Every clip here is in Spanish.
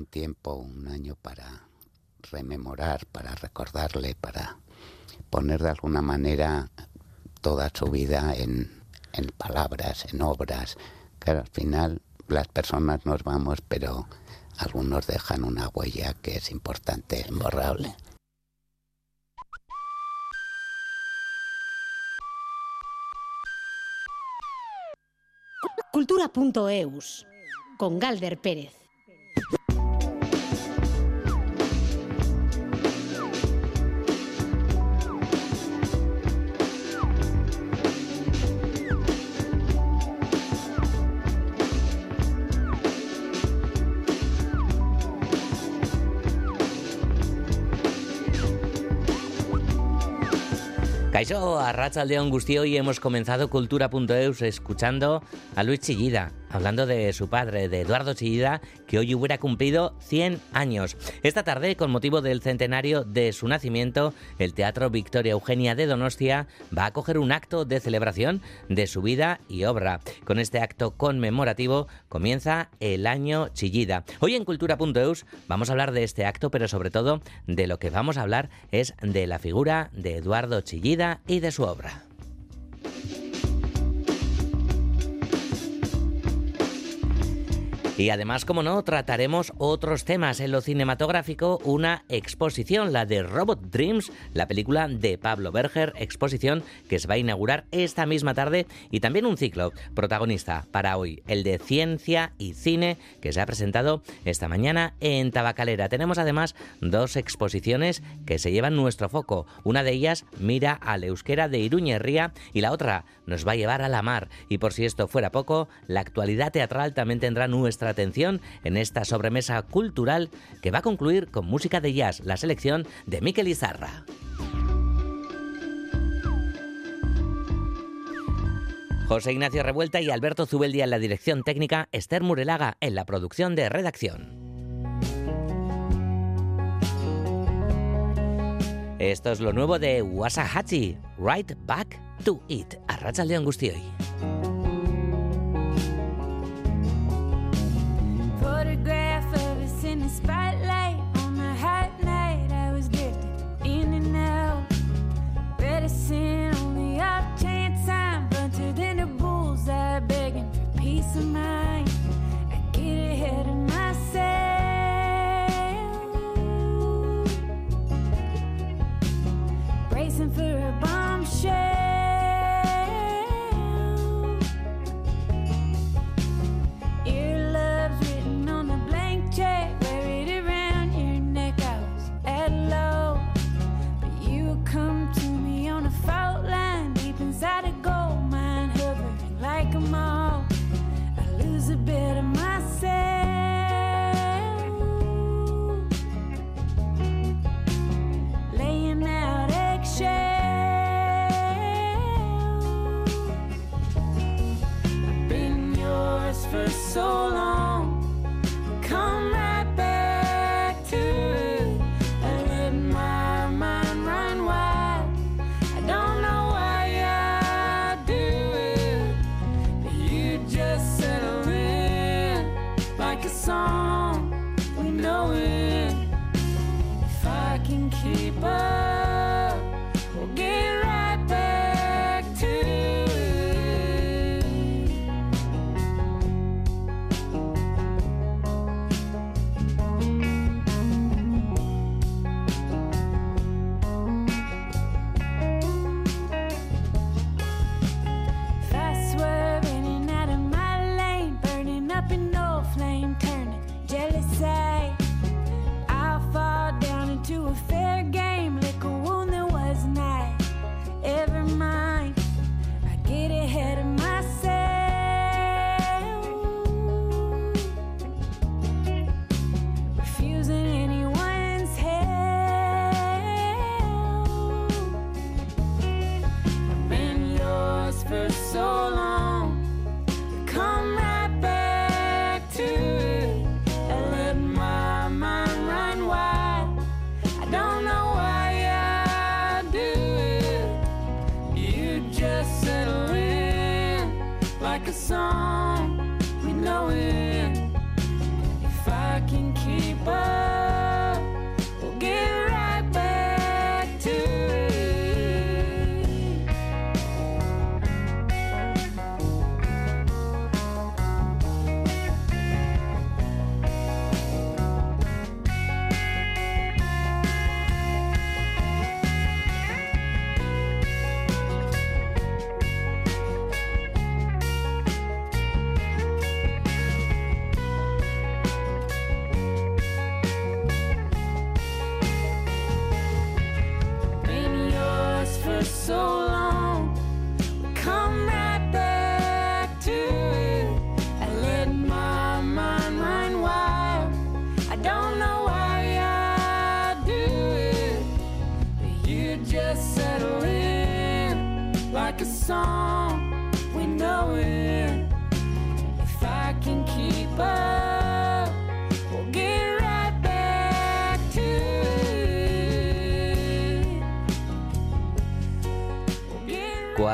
un tiempo, un año para rememorar, para recordarle, para poner de alguna manera toda su vida en, en palabras, en obras, que al final las personas nos vamos, pero algunos dejan una huella que es importante, imborrable. Cultura.eus con Galder Pérez. Caixo, a Racha León Gustio y hemos comenzado Cultura.eus escuchando a Luis Chillida hablando de su padre, de Eduardo Chillida, que hoy hubiera cumplido 100 años. Esta tarde, con motivo del centenario de su nacimiento, el Teatro Victoria Eugenia de Donostia va a acoger un acto de celebración de su vida y obra. Con este acto conmemorativo comienza el año Chillida. Hoy en Cultura.eus vamos a hablar de este acto, pero sobre todo de lo que vamos a hablar es de la figura de Eduardo Chillida y de su obra. Y además, como no, trataremos otros temas en lo cinematográfico, una exposición, la de Robot Dreams, la película de Pablo Berger, exposición que se va a inaugurar esta misma tarde y también un ciclo protagonista para hoy, el de ciencia y cine, que se ha presentado esta mañana en Tabacalera. Tenemos además dos exposiciones que se llevan nuestro foco. Una de ellas mira al euskera de Iruñerría y la otra nos va a llevar a la mar. Y por si esto fuera poco, la actualidad teatral también tendrá nuestra atención en esta sobremesa cultural que va a concluir con música de jazz, la selección de Miquel Izarra. José Ignacio Revuelta y Alberto Zubeldia en la dirección técnica, Esther Murelaga en la producción de redacción. Esto es lo nuevo de Wasahachi, Right Back to It, a de Angustioi. photograph of us in the spotlight. so long.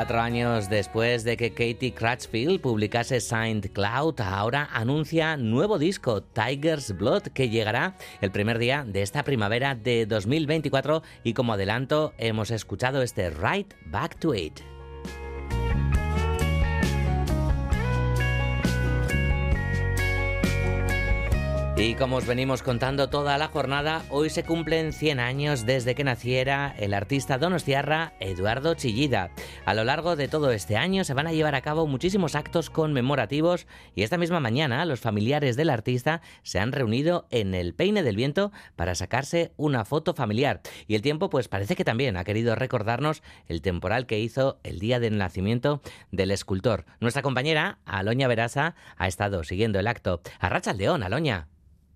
Cuatro años después de que Katie Crutchfield publicase Signed Cloud, ahora anuncia nuevo disco, Tiger's Blood, que llegará el primer día de esta primavera de 2024 y como adelanto hemos escuchado este Right Back to It. Y como os venimos contando toda la jornada, hoy se cumplen 100 años desde que naciera el artista donostiarra Eduardo Chillida. A lo largo de todo este año se van a llevar a cabo muchísimos actos conmemorativos y esta misma mañana los familiares del artista se han reunido en el Peine del Viento para sacarse una foto familiar. Y el tiempo pues parece que también ha querido recordarnos el temporal que hizo el día del nacimiento del escultor. Nuestra compañera Aloña Verasa ha estado siguiendo el acto. Arracha el león, Aloña.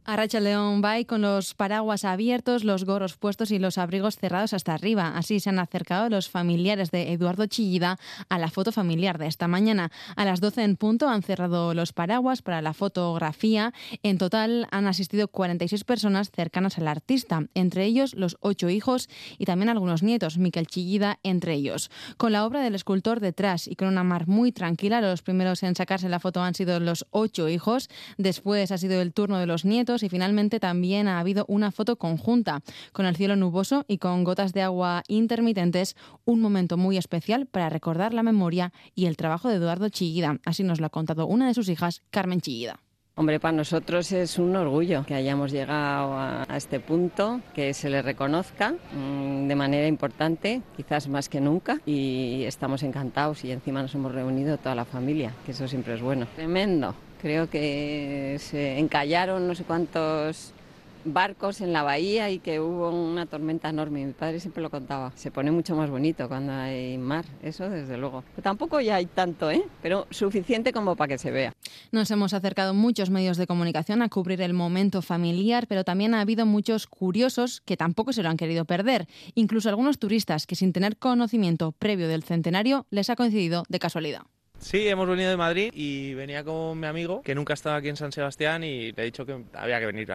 Arracha León va con los paraguas abiertos, los gorros puestos y los abrigos cerrados hasta arriba. Así se han acercado los familiares de Eduardo Chillida a la foto familiar de esta mañana. A las 12 en punto han cerrado los paraguas para la fotografía. En total han asistido 46 personas cercanas al artista, entre ellos los ocho hijos y también algunos nietos, Miquel Chillida entre ellos. Con la obra del escultor detrás y con una mar muy tranquila, los primeros en sacarse la foto han sido los ocho hijos. Después ha sido el turno de los nietos y finalmente también ha habido una foto conjunta con el cielo nuboso y con gotas de agua intermitentes, un momento muy especial para recordar la memoria y el trabajo de Eduardo Chillida. Así nos lo ha contado una de sus hijas, Carmen Chillida. Hombre, para nosotros es un orgullo que hayamos llegado a, este punto, que se le reconozca mm, de manera importante, quizás más que nunca, y estamos encantados y encima nos hemos reunido toda la familia, que eso siempre es bueno. Tremendo, Creo que se encallaron no sé cuántos barcos en la bahía y que hubo una tormenta enorme. Mi padre siempre lo contaba. Se pone mucho más bonito cuando hay mar, eso desde luego. tampoco ya hay tanto, ¿eh? pero suficiente como para que se vea. Nos hemos acercado muchos medios de comunicación a cubrir el momento familiar, pero también ha habido muchos curiosos que tampoco se lo han querido perder. Incluso algunos turistas que sin tener conocimiento previo del centenario les ha coincidido de casualidad. Sí, hemos venido de Madrid y venía con mi amigo que nunca estaba aquí en San Sebastián y le he dicho que había que venir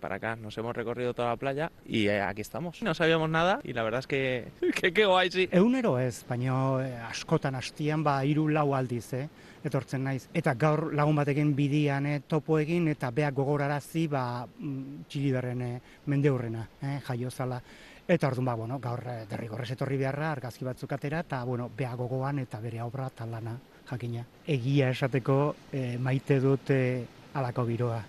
para acá. Nos hemos recorrido toda la playa y eh, aquí estamos. No sabíamos nada y la verdad es que que, que guay, sí. Egunero ez, baina eh, askotan hastian ba hiru lau aldiz, eh? etortzen naiz. Eta gaur lagun batekin bidian eh, topo egin eta beak gogorarazi ba mm, txiliberren eh, mendeurrena, eh, jaio zala. Eta orduan ba, bueno, gaur eh, derrigorrez etorri beharra argazki batzuk atera eta bueno, bea gogoan eta bere obra talana jakina. Egia esateko e, maite dut e, alako giroa.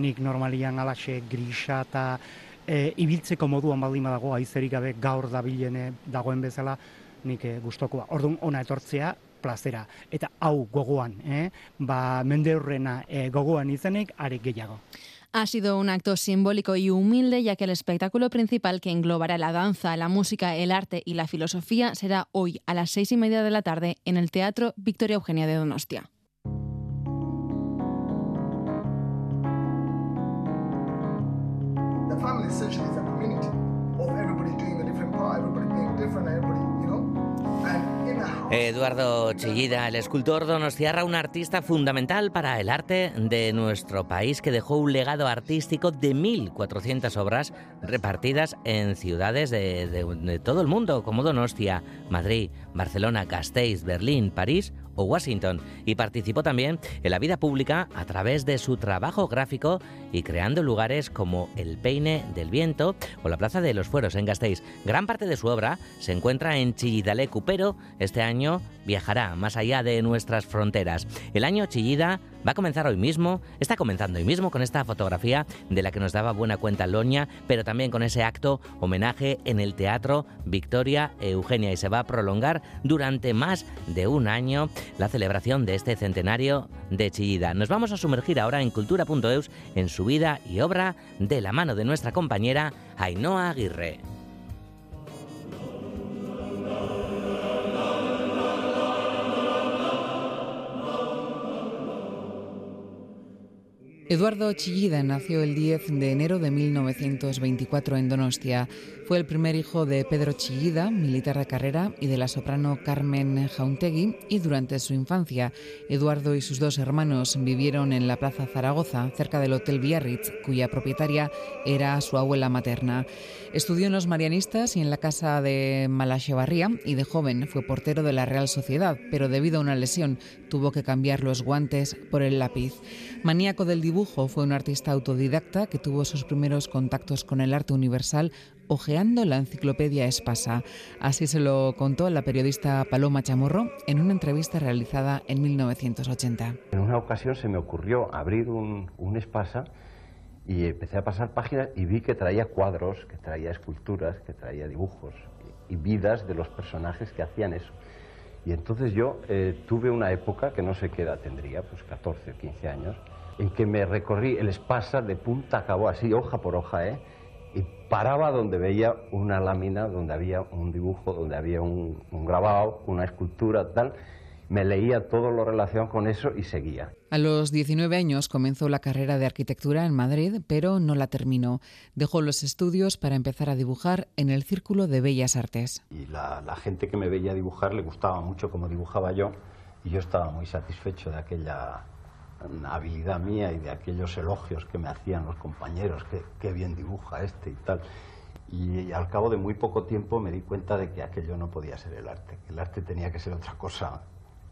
Nik normalian alaxe grisa eta e, ibiltzeko moduan baldin badago aizerik gabe gaur dabilene dagoen bezala nik e, gustokoa. Orduan ona etortzea plazera. Eta hau gogoan, eh? ba mende horrena e, gogoan izenik are gehiago. Ha sido un acto simbólico y humilde, ya que el espectáculo principal que englobará la danza, la música, el arte y la filosofía será hoy a las seis y media de la tarde en el Teatro Victoria Eugenia de Donostia. Eduardo Chillida, el escultor donostiarra, un artista fundamental para el arte de nuestro país que dejó un legado artístico de 1.400 obras repartidas en ciudades de, de todo el mundo, como Donostia, Madrid, Barcelona, Gasteiz, Berlín, París o Washington y participó también en la vida pública a través de su trabajo gráfico y creando lugares como el Peine del Viento o la Plaza de los Fueros en Gasteiz. Gran parte de su obra se encuentra en Chillidalecu, pero este año viajará más allá de nuestras fronteras. El año Chillida va a comenzar hoy mismo, está comenzando hoy mismo con esta fotografía de la que nos daba buena cuenta Loña, pero también con ese acto homenaje en el Teatro Victoria Eugenia y se va a prolongar durante más de un año la celebración de este centenario de Chillida. Nos vamos a sumergir ahora en cultura.eus en su vida y obra de la mano de nuestra compañera Ainhoa Aguirre. Eduardo Chillida nació el 10 de enero de 1924 en Donostia. Fue el primer hijo de Pedro Chillida, militar de carrera, y de la soprano Carmen Jauntegui, y durante su infancia, Eduardo y sus dos hermanos vivieron en la Plaza Zaragoza, cerca del Hotel Biarritz, cuya propietaria era su abuela materna. Estudió en los Marianistas y en la casa de Malachevarría, y de joven fue portero de la Real Sociedad, pero debido a una lesión tuvo que cambiar los guantes por el lápiz. Maníaco del dibujo, fue un artista autodidacta que tuvo sus primeros contactos con el arte universal la enciclopedia Espasa. Así se lo contó la periodista Paloma Chamorro en una entrevista realizada en 1980. En una ocasión se me ocurrió abrir un, un Espasa y empecé a pasar páginas y vi que traía cuadros, que traía esculturas, que traía dibujos y vidas de los personajes que hacían eso. Y entonces yo eh, tuve una época, que no sé qué edad tendría, pues 14 o 15 años, en que me recorrí el espasa de punta a cabo, así, hoja por hoja, ¿eh? Y paraba donde veía una lámina, donde había un dibujo, donde había un, un grabado, una escultura, tal. Me leía todo lo relacionado con eso y seguía. A los 19 años comenzó la carrera de arquitectura en Madrid, pero no la terminó. Dejó los estudios para empezar a dibujar en el Círculo de Bellas Artes. Y la, la gente que me veía dibujar le gustaba mucho cómo dibujaba yo y yo estaba muy satisfecho de aquella habilidad mía y de aquellos elogios que me hacían los compañeros, que, que bien dibuja este y tal. Y al cabo de muy poco tiempo me di cuenta de que aquello no podía ser el arte, que el arte tenía que ser otra cosa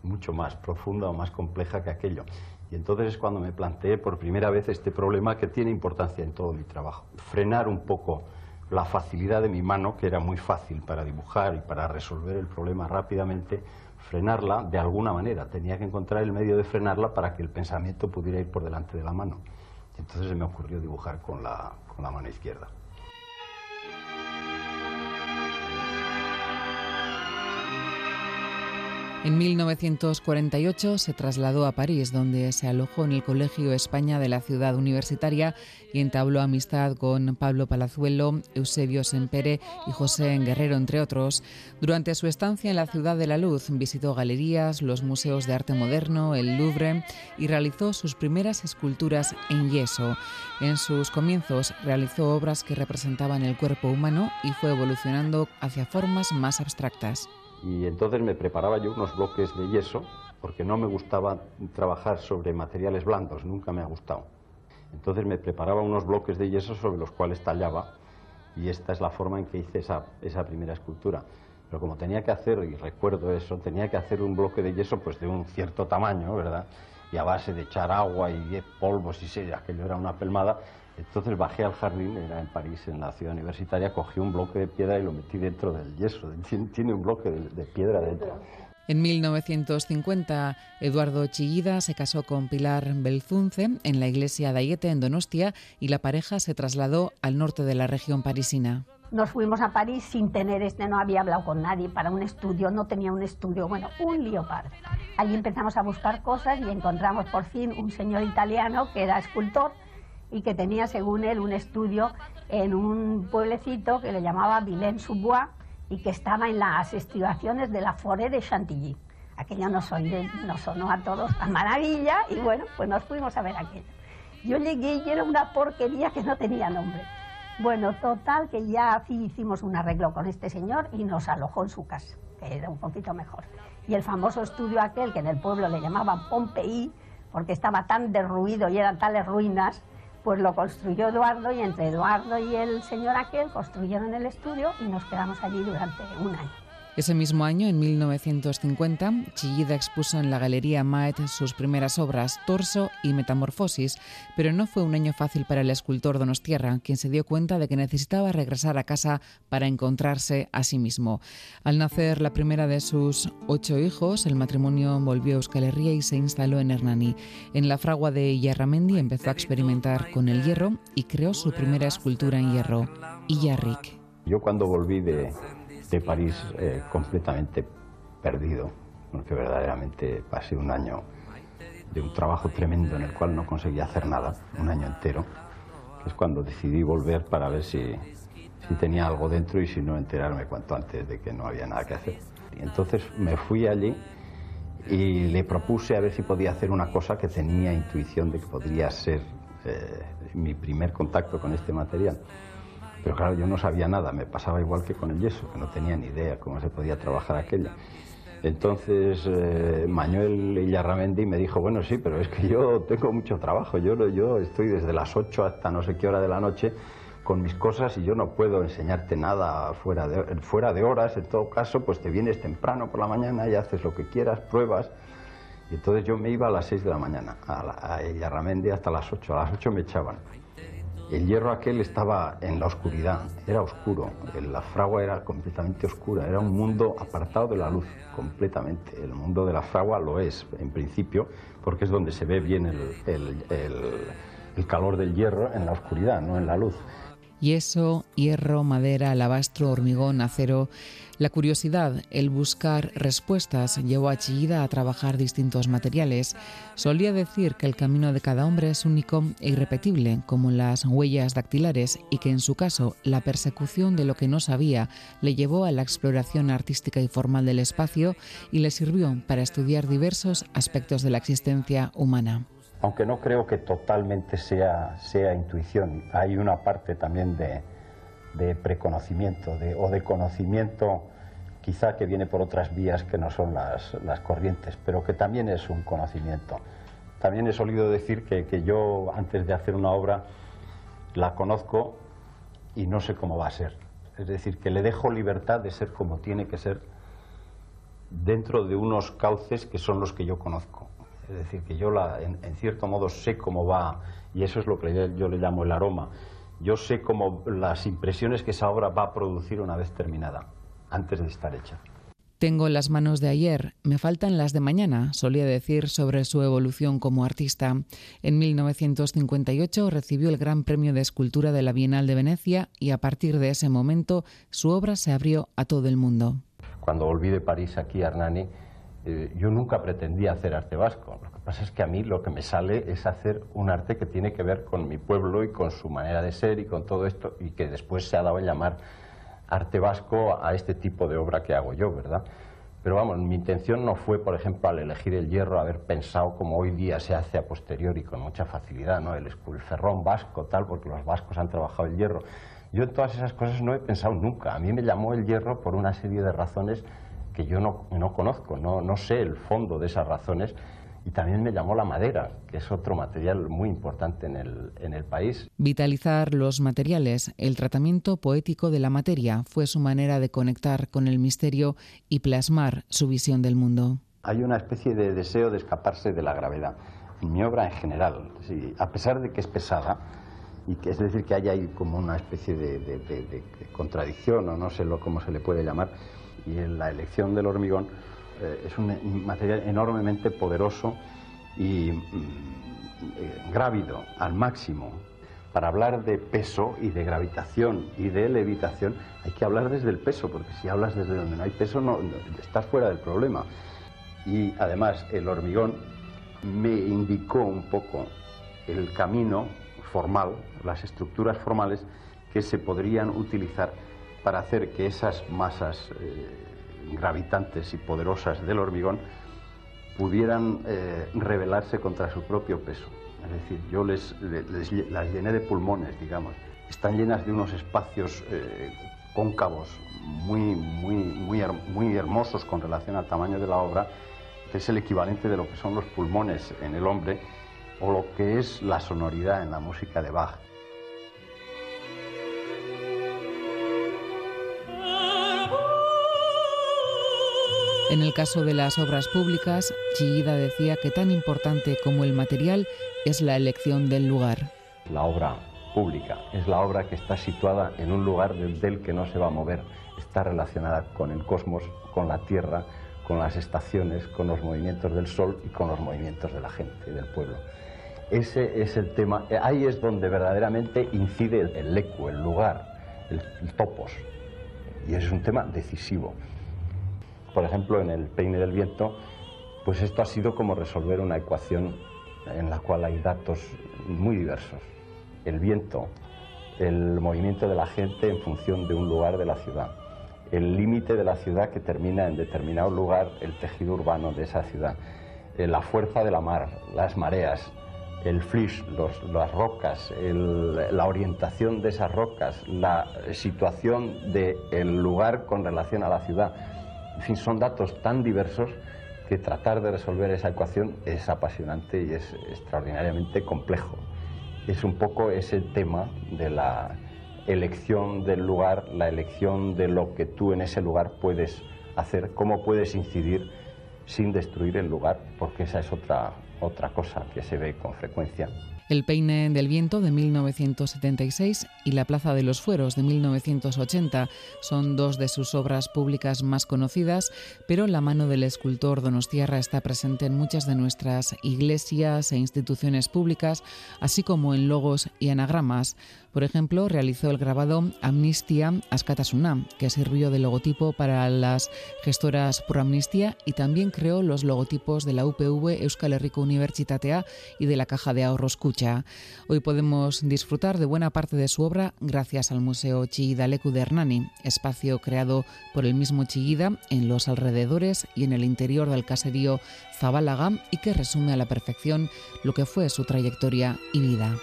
mucho más profunda o más compleja que aquello. Y entonces es cuando me planteé por primera vez este problema que tiene importancia en todo mi trabajo. Frenar un poco la facilidad de mi mano, que era muy fácil para dibujar y para resolver el problema rápidamente, frenarla de alguna manera. Tenía que encontrar el medio de frenarla para que el pensamiento pudiera ir por delante de la mano. Entonces se me ocurrió dibujar con la, con la mano izquierda. En 1948 se trasladó a París, donde se alojó en el Colegio España de la ciudad universitaria y entabló amistad con Pablo Palazuelo, Eusebio Sempere y José Guerrero, entre otros. Durante su estancia en la Ciudad de la Luz visitó galerías, los museos de arte moderno, el Louvre y realizó sus primeras esculturas en yeso. En sus comienzos realizó obras que representaban el cuerpo humano y fue evolucionando hacia formas más abstractas y entonces me preparaba yo unos bloques de yeso porque no me gustaba trabajar sobre materiales blandos, nunca me ha gustado. Entonces me preparaba unos bloques de yeso sobre los cuales tallaba y esta es la forma en que hice esa, esa primera escultura. Pero como tenía que hacer, y recuerdo eso, tenía que hacer un bloque de yeso pues de un cierto tamaño, ¿verdad? Y a base de echar agua y polvos y si aquello era una pelmada, entonces bajé al jardín, era en París, en la ciudad universitaria, cogí un bloque de piedra y lo metí dentro del yeso. Tiene un bloque de, de piedra dentro. En 1950, Eduardo Chillida se casó con Pilar Belzunce en la iglesia de Ayete, en Donostia, y la pareja se trasladó al norte de la región parisina. Nos fuimos a París sin tener este, no había hablado con nadie para un estudio, no tenía un estudio, bueno, un lío padre. Allí empezamos a buscar cosas y encontramos por fin un señor italiano que era escultor y que tenía, según él, un estudio en un pueblecito que le llamaba Vilaine-sous-Bois y que estaba en las estribaciones de la Forêt de Chantilly. Aquello nos, nos sonó a todos a maravilla y bueno, pues nos fuimos a ver aquello. Yo llegué y era una porquería que no tenía nombre. Bueno, total, que ya así hicimos un arreglo con este señor y nos alojó en su casa, que era un poquito mejor. Y el famoso estudio aquel que en el pueblo le llamaban Pompeí, porque estaba tan derruido y eran tales ruinas, pues lo construyó Eduardo y entre Eduardo y el señor aquel construyeron el estudio y nos quedamos allí durante un año. Ese mismo año, en 1950, Chillida expuso en la Galería Maet sus primeras obras, Torso y Metamorfosis, pero no fue un año fácil para el escultor Donostierra, quien se dio cuenta de que necesitaba regresar a casa para encontrarse a sí mismo. Al nacer la primera de sus ocho hijos, el matrimonio volvió a Euskal Herria y se instaló en Hernani. En la fragua de Iyarramendi empezó a experimentar con el hierro y creó su primera escultura en hierro, Iyarrik. Yo cuando volví de, de París eh, completamente perdido, porque verdaderamente pasé un año de un trabajo tremendo en el cual no conseguía hacer nada, un año entero, que es cuando decidí volver para ver si, si tenía algo dentro y si no enterarme cuanto antes de que no había nada que hacer. Y entonces me fui allí y le propuse a ver si podía hacer una cosa que tenía intuición de que podría ser eh, mi primer contacto con este material. Pero claro, yo no sabía nada, me pasaba igual que con el yeso, que no tenía ni idea cómo se podía trabajar aquello. Entonces eh, Manuel Illarramendi me dijo, bueno, sí, pero es que yo tengo mucho trabajo, yo, yo estoy desde las 8 hasta no sé qué hora de la noche con mis cosas y yo no puedo enseñarte nada fuera de, fuera de horas, en todo caso, pues te vienes temprano por la mañana y haces lo que quieras, pruebas. Y entonces yo me iba a las 6 de la mañana, a, Illarramendi hasta las 8, a las 8 me echaban. El hierro aquel estaba en la oscuridad, era oscuro, la fragua era completamente oscura, era un mundo apartado de la luz, completamente. El mundo de la fragua lo es, en principio, porque es donde se ve bien el, el calor del hierro en la oscuridad, no en la luz. Yeso, hierro, madera, alabastro, hormigón, acero. La curiosidad, el buscar respuestas, llevó a Chillida a trabajar distintos materiales. Solía decir que el camino de cada hombre es único e irrepetible, como las huellas dactilares, y que en su caso la persecución de lo que no sabía le llevó a la exploración artística y formal del espacio y le sirvió para estudiar diversos aspectos de la existencia humana aunque no creo que totalmente sea, sea intuición. Hay una parte también de, de preconocimiento o de conocimiento quizá que viene por otras vías que no son las, las corrientes, pero que también es un conocimiento. También he solido decir que, que yo antes de hacer una obra la conozco y no sé cómo va a ser. Es decir, que le dejo libertad de ser como tiene que ser dentro de unos cauces que son los que yo conozco. Es decir, que yo la, en, cierto modo sé cómo va, y eso es lo que yo le llamo el aroma. Yo sé cómo las impresiones que esa obra va a producir una vez terminada, antes de estar hecha. Tengo las manos de ayer, me faltan las de mañana, solía decir sobre su evolución como artista. En 1958 recibió el Gran Premio de Escultura de la Bienal de Venecia y a partir de ese momento su obra se abrió a todo el mundo. Cuando volví de París aquí a Hernani, eh, yo nunca pretendía hacer arte vasco. Lo que pasa es que a mí lo que me sale es hacer un arte que tiene que ver con mi pueblo y con su manera de ser y con todo esto, y que después se ha dado a llamar arte vasco a este tipo de obra que hago yo, ¿verdad? Pero vamos, mi intención no fue, por ejemplo, al elegir el hierro, haber pensado como hoy día se hace a posteriori con mucha facilidad, ¿no? El, el ferrón vasco, tal, porque los vascos han trabajado el hierro. Yo en todas esas cosas no he pensado nunca. A mí me llamó el hierro por una serie de razones que yo no, no conozco, no, no sé el fondo de esas razones. Y también me llamó la madera, que es otro material muy importante en el, en el país. Vitalizar los materiales, el tratamiento poético de la materia, fue su manera de conectar con el misterio y plasmar su visión del mundo. Hay una especie de deseo de escaparse de la gravedad. En mi obra en general, a pesar de que es pesada, y que es decir que hay ahí como una especie de, de, de, de contradicción o no sé lo, cómo se le puede llamar, y en la elección del hormigón eh, es un material enormemente poderoso y mm, eh, grávido al máximo. Para hablar de peso y de gravitación y de levitación hay que hablar desde el peso, porque si hablas desde donde no hay peso no, estás fuera del problema. Y además el hormigón me indicó un poco el camino formal, las estructuras formales que se podrían utilizar para hacer que esas masas eh, gravitantes y poderosas del hormigón pudieran eh, rebelarse contra su propio peso. Es decir, yo les, las llené de pulmones, digamos. Están llenas de unos espacios eh, cóncavos muy, muy, muy, muy hermosos con relación al tamaño de la obra, que es el equivalente de lo que son los pulmones en el hombre o lo que es la sonoridad en la música de Bach. En el caso de las obras públicas, Chillida decía que tan importante como el material es la elección del lugar. La obra pública es la obra que está situada en un lugar del que no se va a mover, está relacionada con el cosmos, con la tierra, con las estaciones, con los movimientos del sol y con los movimientos de la gente, del pueblo. Ese es el tema, ahí es donde verdaderamente incide el, el el lugar, el, el topos, y es un tema decisivo por ejemplo, en el peine del viento, pues esto ha sido como resolver una ecuación en la cual hay datos muy diversos. El viento, el movimiento de la gente en función de un lugar de la ciudad, el límite de la ciudad que termina en determinado lugar el tejido urbano de esa ciudad, eh, la fuerza de la mar, las mareas, el flish, las rocas, la orientación de esas rocas, la situación del lugar con relación a la ciudad. En fin, son datos tan diversos que tratar de resolver esa ecuación es apasionante y es extraordinariamente complejo. Es un poco ese tema de la elección del lugar, la elección de lo que tú en ese lugar puedes hacer, cómo puedes incidir sin destruir el lugar, porque esa es otra, otra cosa que se ve con frecuencia. El peine del viento de 1976 y La Plaza de los Fueros de 1980 son dos de sus obras públicas más conocidas, pero la mano del escultor Donostiarra está presente en muchas de nuestras iglesias e instituciones públicas, así como en logos y anagramas. Por ejemplo, realizó el grabado Amnistia Askatasuna, que sirvió de logotipo para las gestoras Pro Amnistia y también creó los logotipos de la UPV Euskal Herriko Universitatea y de la Caja de Ahorros Cucha. Hoy podemos disfrutar de buena parte de su obra gracias al Museo Chillida-Leku de Hernani, espacio creado por el mismo Chillida en los alrededores y en el interior del caserío Zabálaga y que resume a la perfección lo que fue su trayectoria y vida.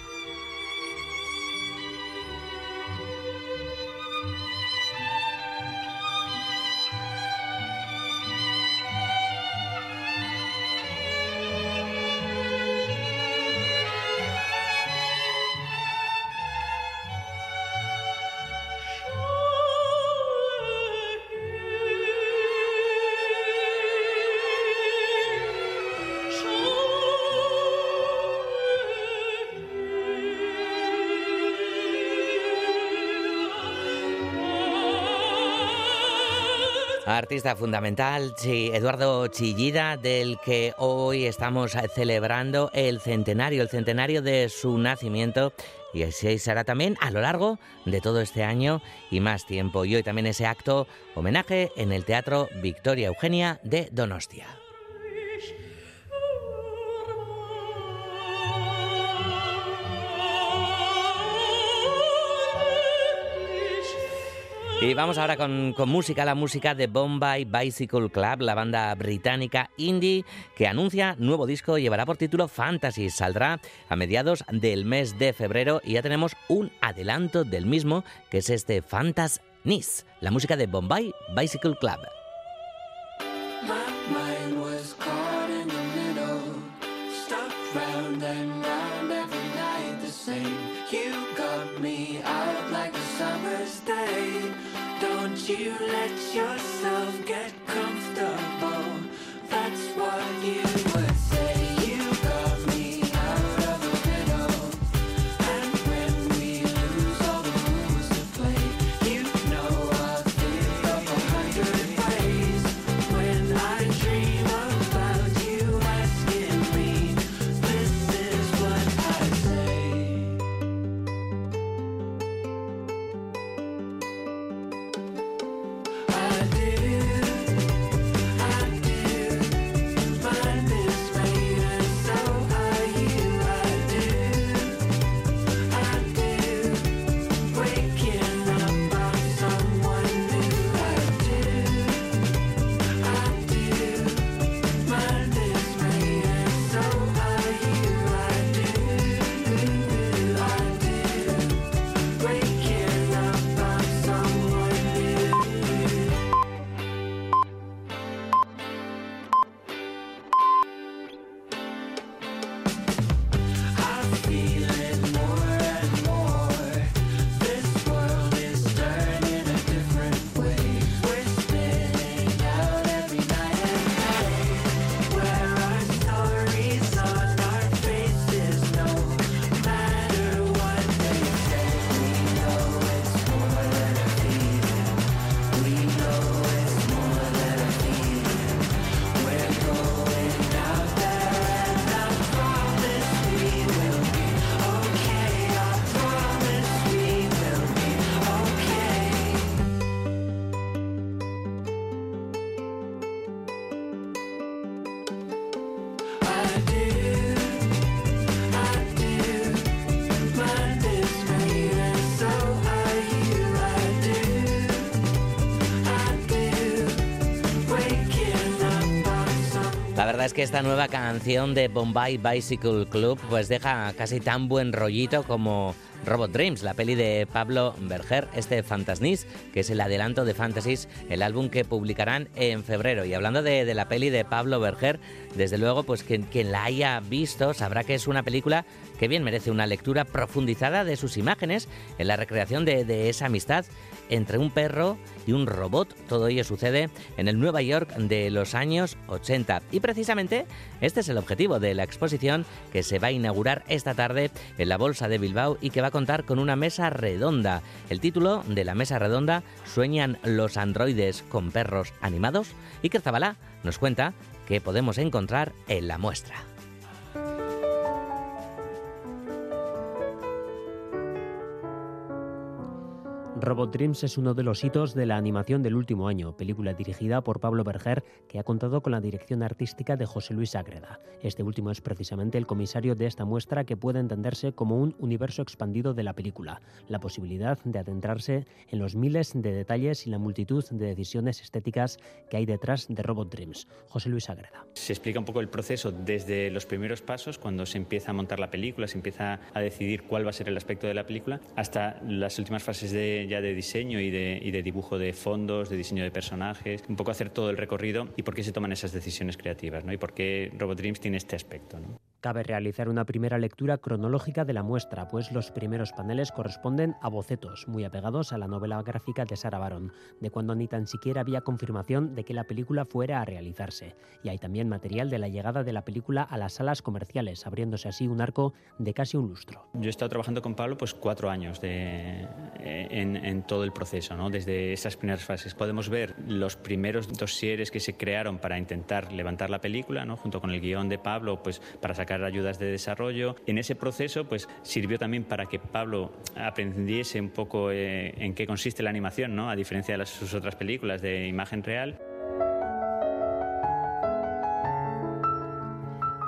Artista fundamental, Eduardo Chillida, del que hoy estamos celebrando el centenario, el centenario de su nacimiento. Y así será también a lo largo de todo este año y más tiempo. Y hoy también ese acto homenaje en el Teatro Victoria Eugenia de Donostia. Y vamos ahora con, música, la música de Bombay Bicycle Club, la banda británica indie que anuncia nuevo disco, llevará por título Fantasy, saldrá a mediados del mes de febrero y ya tenemos un adelanto del mismo, que es este Fantas Nice, la música de Bombay Bicycle Club. Es que esta nueva canción de Bombay Bicycle Club pues deja casi tan buen rollito como Robot Dreams, la peli de Pablo Berger, este Fantasnis, que es el adelanto de Fantasies, el álbum que publicarán en febrero. Y hablando de, la peli de Pablo Berger, desde luego, pues quien, quien, la haya visto sabrá que es una película que bien merece una lectura profundizada de sus imágenes en la recreación de, esa amistad entre un perro y un robot. Todo ello sucede en el Nueva York de los años 80. Y precisamente este es el objetivo de la exposición que se va a inaugurar esta tarde en la Bolsa de Bilbao y que va a contar con una mesa redonda. El título de la mesa redonda, ¿Sueñan los androides con perros animados? Y que Zabalá nos cuenta que podemos encontrar en la muestra. Robot Dreams es uno de los hitos de la animación del último año, película dirigida por Pablo Berger que ha contado con la dirección artística de José Luis Ágreda. Este último es precisamente el comisario de esta muestra que puede entenderse como un universo expandido de la película, la posibilidad de adentrarse en los miles de detalles y la multitud de decisiones estéticas que hay detrás de Robot Dreams. José Luis Ágreda. Se explica un poco el proceso desde los primeros pasos, cuando se empieza a montar la película, se empieza a decidir cuál va a ser el aspecto de la película, hasta las últimas fases de de diseño y de, y de dibujo de fondos, de diseño de personajes, un poco hacer todo el recorrido y por qué se toman esas decisiones creativas, ¿no? Y por qué Robot Dreams tiene este aspecto, ¿no? Cabe realizar una primera lectura cronológica de la muestra, pues los primeros paneles corresponden a bocetos, muy apegados a la novela gráfica de Sarah Baron, de cuando ni tan siquiera había confirmación de que la película fuera a realizarse. Y hay también material de la llegada de la película a las salas comerciales, abriéndose así un arco de casi un lustro. Yo he estado trabajando con Pablo pues cuatro años de, eh, en, en, todo el proceso, ¿no? desde esas primeras fases. Podemos ver los primeros dosieres que se crearon para intentar levantar la película, ¿no? junto con el guion de Pablo, pues para sacar ayudas de desarrollo. En ese proceso, pues sirvió también para que Pablo aprendiese un poco eh, en qué consiste la animación, ¿no? A diferencia de las, sus otras películas de imagen real.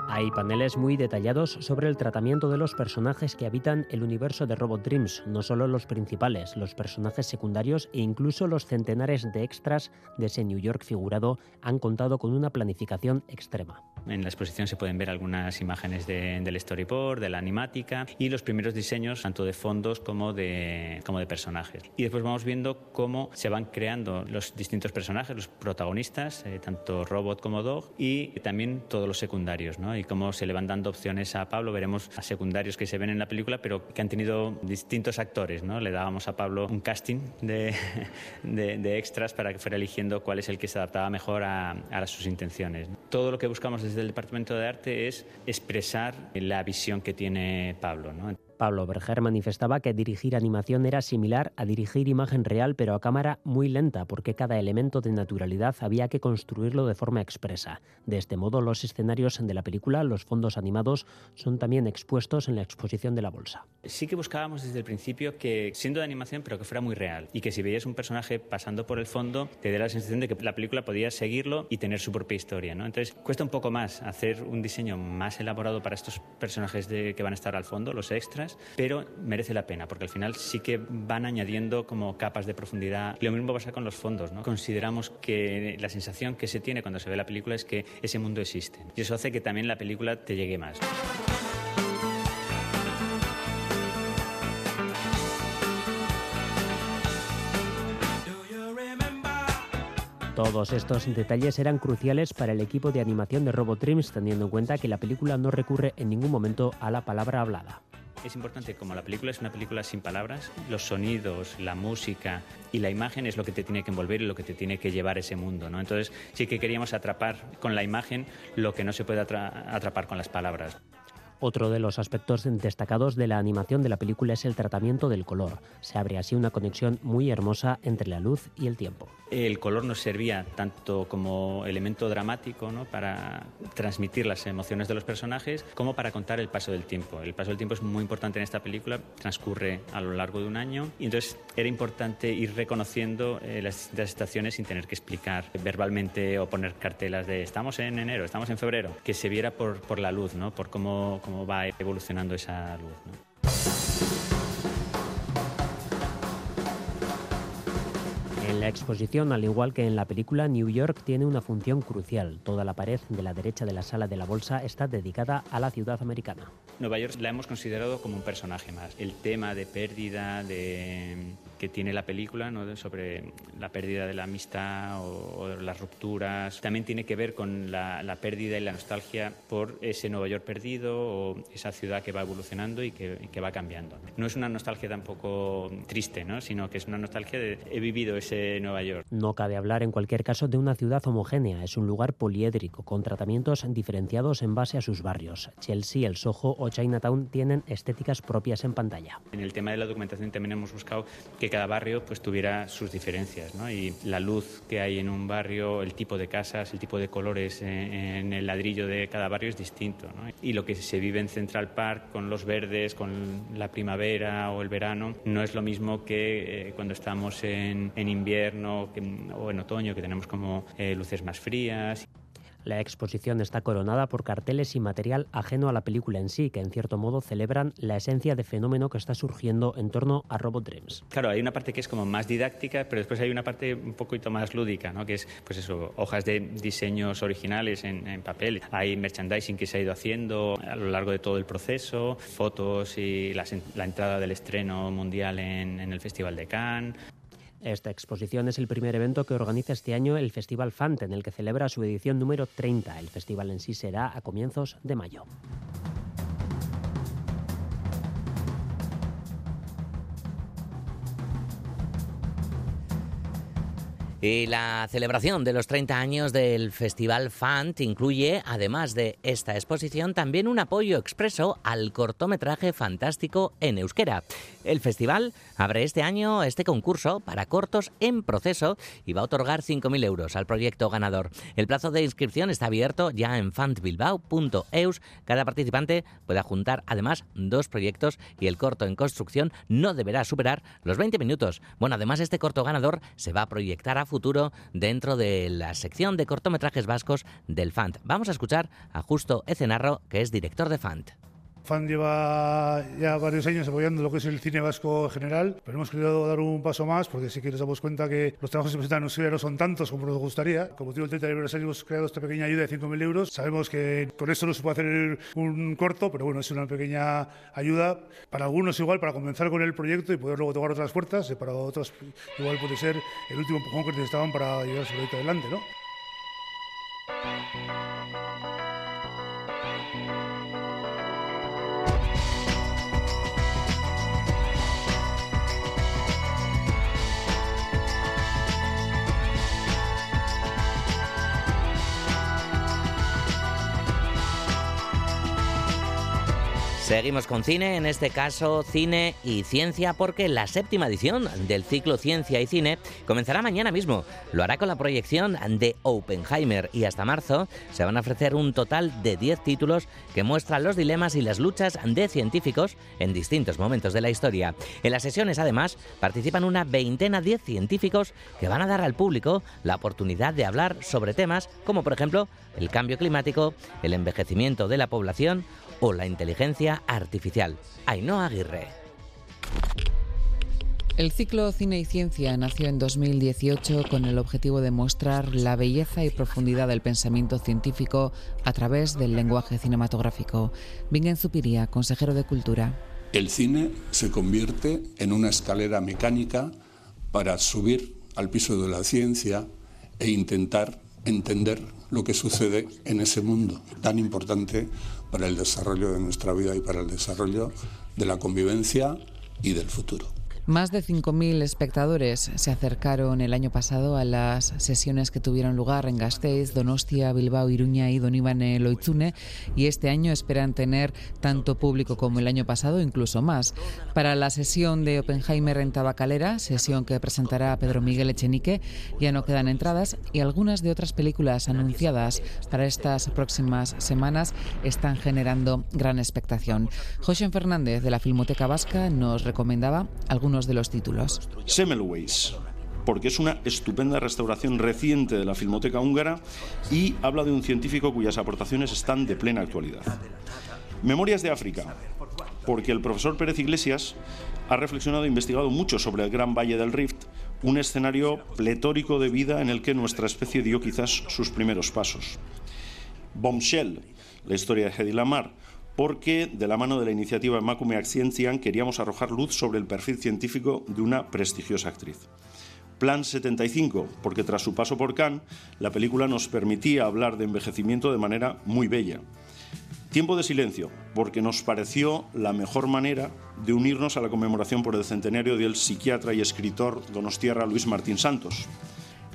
Hay paneles muy detallados sobre el tratamiento de los personajes que habitan el universo de Robot Dreams, no solo los principales, los personajes secundarios e incluso los centenares de extras de ese New York figurado han contado con una planificación extrema. En la exposición se pueden ver algunas imágenes del storyboard, de la animática y los primeros diseños tanto de fondos como de, como de personajes. Y después vamos viendo cómo se van creando los distintos personajes, los protagonistas, eh, tanto robot como dog, y también todos los secundarios. ¿no? Cómo se le van dando opciones a Pablo. Veremos a secundarios que se ven en la película, pero que han tenido distintos actores. ¿no? Le dábamos a Pablo un casting de, de, extras para que fuera eligiendo cuál es el que se adaptaba mejor a, a sus intenciones. Todo lo que buscamos desde el Departamento de Arte es expresar la visión que tiene Pablo. ¿no? Pablo Berger manifestaba que dirigir animación era similar a dirigir imagen real pero a cámara muy lenta porque cada elemento de naturalidad había que construirlo de forma expresa. De este modo los escenarios de la película, los fondos animados, son también expuestos en la exposición de la bolsa. Sí que buscábamos desde el principio que siendo de animación pero que fuera muy real y que si veías un personaje pasando por el fondo te diera la sensación de que la película podía seguirlo y tener su propia historia. Entonces cuesta un poco más hacer un diseño más elaborado para estos personajes de, que van a estar al fondo, los extras pero merece la pena porque al final sí que van añadiendo como capas de profundidad. Lo mismo pasa con los fondos. Consideramos que la sensación que se tiene cuando se ve la película es que ese mundo existe y eso hace que también la película te llegue más. Todos estos detalles eran cruciales para el equipo de animación de Robot Dreams, teniendo en cuenta que la película no recurre en ningún momento a la palabra hablada. Es importante, como la película es una película sin palabras, los sonidos, la música y la imagen es lo que te tiene que envolver y lo que te tiene que llevar ese mundo. ¿no? Entonces sí que queríamos atrapar con la imagen lo que no se puede atrapar con las palabras. Otro de los aspectos destacados de la animación de la película es el tratamiento del color. Se abre así una conexión muy hermosa entre la luz y el tiempo. El color nos servía tanto como elemento dramático para transmitir las emociones de los personajes como para contar el paso del tiempo. El paso del tiempo es muy importante en esta película, transcurre a lo largo de un año y entonces era importante ir reconociendo eh, las distintas estaciones sin tener que explicar verbalmente o poner cartelas de estamos en enero, estamos en febrero, que se viera por, por la luz, ¿no? por cómo cómo va evolucionando esa luz. En la La exposición, al igual que en la película New York, tiene una función crucial. Toda la pared de la derecha de la sala de la bolsa está dedicada a la ciudad americana. Nueva York la hemos considerado como un personaje más. El tema de pérdida, de que tiene la película ¿no? sobre la pérdida de la amistad o, las rupturas. También tiene que ver con la, pérdida y la nostalgia por ese Nueva York perdido o esa ciudad que va evolucionando y que, que va cambiando. ¿no? es una nostalgia tampoco triste, ¿no? sino que es una nostalgia de he vivido ese Nueva York. No cabe hablar en cualquier caso de una ciudad homogénea. Es un lugar poliédrico con tratamientos diferenciados en base a sus barrios. Chelsea, el Soho o Chinatown tienen estéticas propias en pantalla. En el tema de la documentación también hemos buscado que cada barrio pues tuviera sus diferencias ¿no? y la luz que hay en un barrio, el tipo de casas, el tipo de colores en, el ladrillo de cada barrio es distinto y lo que se vive en Central Park con los verdes, con la primavera o el verano no es lo mismo que eh, cuando estamos en, invierno o en otoño que tenemos como eh, luces más frías. La exposición está coronada por carteles y material ajeno a la película en sí, que en cierto modo celebran la esencia de fenómeno que está surgiendo en torno a Robot Dreams. Claro, hay una parte que es como más didáctica, pero después hay una parte un poquito más lúdica, ¿no? que es pues eso, hojas de diseños originales en, papel. Hay merchandising que se ha ido haciendo a lo largo de todo el proceso, fotos y la entrada del estreno mundial en, en el Festival de Cannes. Esta exposición es el primer evento que organiza este año el Festival Fant, en el que celebra su edición número 30. El festival en sí será a comienzos de mayo. Y la celebración de los 30 años del Festival FANT incluye, además de esta exposición, también un apoyo expreso al cortometraje fantástico en euskera. El festival abre este año este concurso para cortos en proceso y va a otorgar 5.000 euros al proyecto ganador. El plazo de inscripción está abierto ya en fantbilbao.eus. Cada participante puede juntar además dos proyectos y el corto en construcción no deberá superar los 20 minutos. Bueno, además este corto ganador se va a proyectar a futuro dentro de la sección de cortometrajes vascos del FANT. Vamos a escuchar a Justo Ecenarro, que es director de FANT. FAN lleva ya varios años apoyando lo que es el cine vasco en general, pero hemos querido dar un paso más porque sí que nos damos cuenta que los trabajos que se presentan en no son tantos como nos gustaría. Como motivo del 30 aniversario hemos creado esta pequeña ayuda de 5.000 euros. Sabemos que con esto no se puede hacer un corto, pero bueno, es una pequeña ayuda para algunos igual para comenzar con el proyecto y poder luego tocar otras puertas, y para otros igual puede ser el último empujón que necesitaban para llevar su proyecto adelante, ¿no? Seguimos con cine, en este caso cine y ciencia, porque la séptima edición del ciclo Ciencia y Cine comenzará mañana mismo. Lo hará con la proyección de Oppenheimer y hasta marzo se van a ofrecer un total de 10 títulos que muestran los dilemas y las luchas de científicos en distintos momentos de la historia. En las sesiones, además, participan una veintena de científicos que van a dar al público la oportunidad de hablar sobre temas como, por ejemplo, el cambio climático, el envejecimiento de la población o la inteligencia artificial. Ainhoa Aguirre. El ciclo Cine y Ciencia nació en 2018 con el objetivo de mostrar la belleza y profundidad del pensamiento científico a través del lenguaje cinematográfico. Vingen Zupiría, consejero de Cultura. El cine se convierte en una escalera mecánica para subir al piso de la ciencia e intentar entender lo que sucede en ese mundo tan importante para el desarrollo de nuestra vida y para el desarrollo de la convivencia y del futuro. Más de 5.000 espectadores se acercaron el año pasado a las sesiones que tuvieron lugar en Gasteiz, Donostia, Bilbao, Iruña y Donibane Loitzune y este año esperan tener tanto público como el año pasado, incluso más. Para la sesión de Oppenheimer en Tabacalera, sesión que presentará Pedro Miguel Echenique, ya no quedan entradas y algunas de otras películas anunciadas para estas próximas semanas están generando gran expectación. José Fernández de la Filmoteca Vasca nos recomendaba algunos de los títulos. Semmelweis, porque es una estupenda restauración reciente de la Filmoteca húngara y habla de un científico cuyas aportaciones están de plena actualidad. Memorias de África, porque el profesor Pérez Iglesias ha reflexionado e investigado mucho sobre el Gran Valle del Rift, un escenario pletórico de vida en el que nuestra especie dio quizás sus primeros pasos. Bombshell, la historia de Hedy Lamar, porque de la mano de la iniciativa Macume Acciencian queríamos arrojar luz sobre el perfil científico de una prestigiosa actriz. Plan 75, porque tras su paso por Cannes, la película nos permitía hablar de envejecimiento de manera muy bella. Tiempo de silencio, porque nos pareció la mejor manera de unirnos a la conmemoración por el centenario del psiquiatra y escritor donostiarra Luis Martín Santos.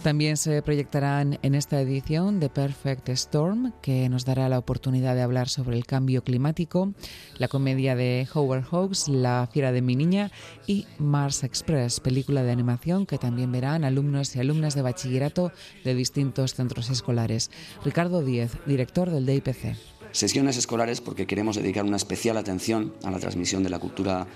También se proyectarán en esta edición The Perfect Storm, que nos dará la oportunidad de hablar sobre el cambio climático, la comedia de Howard Hawks, La fiera de mi niña y Mars Express, película de animación que también verán alumnos y alumnas de bachillerato de distintos centros escolares. Ricardo Díez, director del DIPC. Sesiones escolares porque queremos dedicar una especial atención a la transmisión de la cultura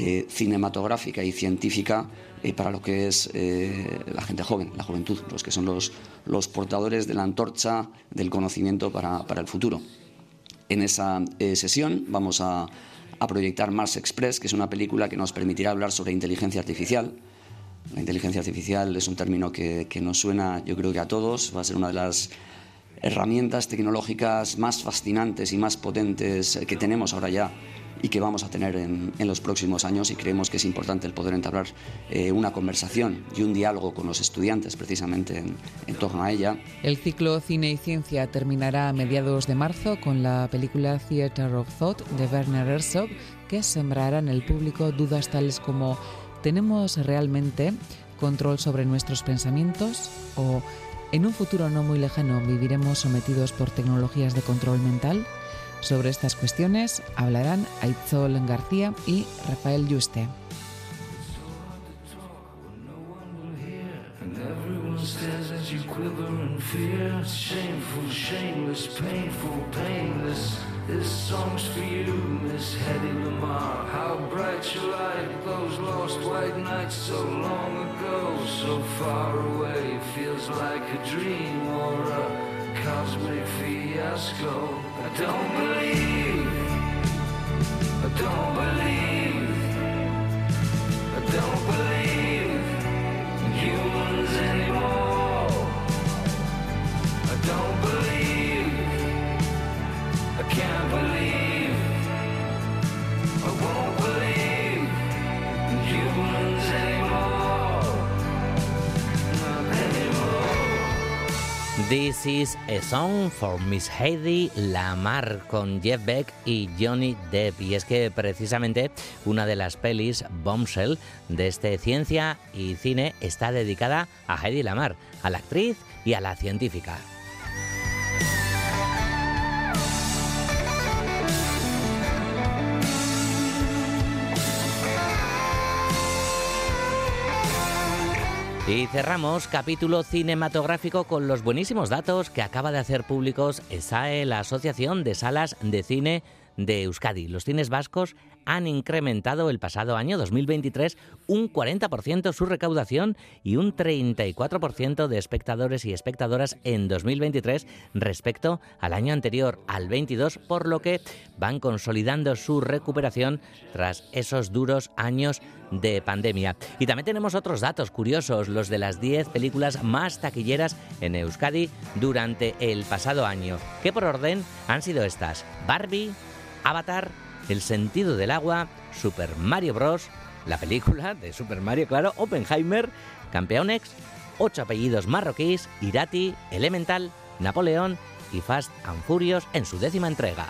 eh, cinematográfica y científica eh, para lo que es eh, la gente joven, la juventud, los que son los, los portadores de la antorcha del conocimiento para, para el futuro. En esa sesión vamos a, a proyectar Mars Express, que es una película que nos permitirá hablar sobre inteligencia artificial. La inteligencia artificial es un término que, que nos suena, yo creo que a todos, va a ser una de las herramientas tecnológicas más fascinantes y más potentes que tenemos ahora ya y que vamos a tener en, los próximos años y creemos que es importante el poder entablar eh, una conversación y un diálogo con los estudiantes precisamente en, en, torno a ella. El ciclo Cine y Ciencia terminará a mediados de marzo con la película Theater of Thought de Werner Herzog que sembrará en el público dudas tales como ¿tenemos realmente control sobre nuestros pensamientos? o ¿en un futuro no muy lejano viviremos sometidos por tecnologías de control mental? Sobre estas cuestiones hablarán Aitzol García y Rafael Yuste. Cosmic fiasco. I don't believe, I don't believe, I don't believe This is a song for Miss Heidi Lamar con Jeff Beck y Johnny Depp. Y es que precisamente una de las pelis, Bombshell, de este Ciencia y Cine, está dedicada a Heidi Lamar, a la actriz y a la científica. Y cerramos capítulo cinematográfico con los buenísimos datos que acaba de hacer públicos ESAE, la Asociación de Salas de Cine de Euskadi. Los cines vascos han incrementado el pasado año 2023 un 40% su recaudación y un 34% de espectadores y espectadoras en 2023 respecto al año anterior, al 22, por lo que van consolidando su recuperación tras esos duros años de pandemia. Y también tenemos otros datos curiosos, los de las 10 películas más taquilleras en Euskadi durante el pasado año, que por orden han sido estas: Barbie, Avatar, El sentido del agua, Super Mario Bros., la película de Super Mario, claro, Oppenheimer, Campeonex, ocho apellidos marroquíes, Irati, Elemental, Napoleón y Fast and Furious en su décima entrega.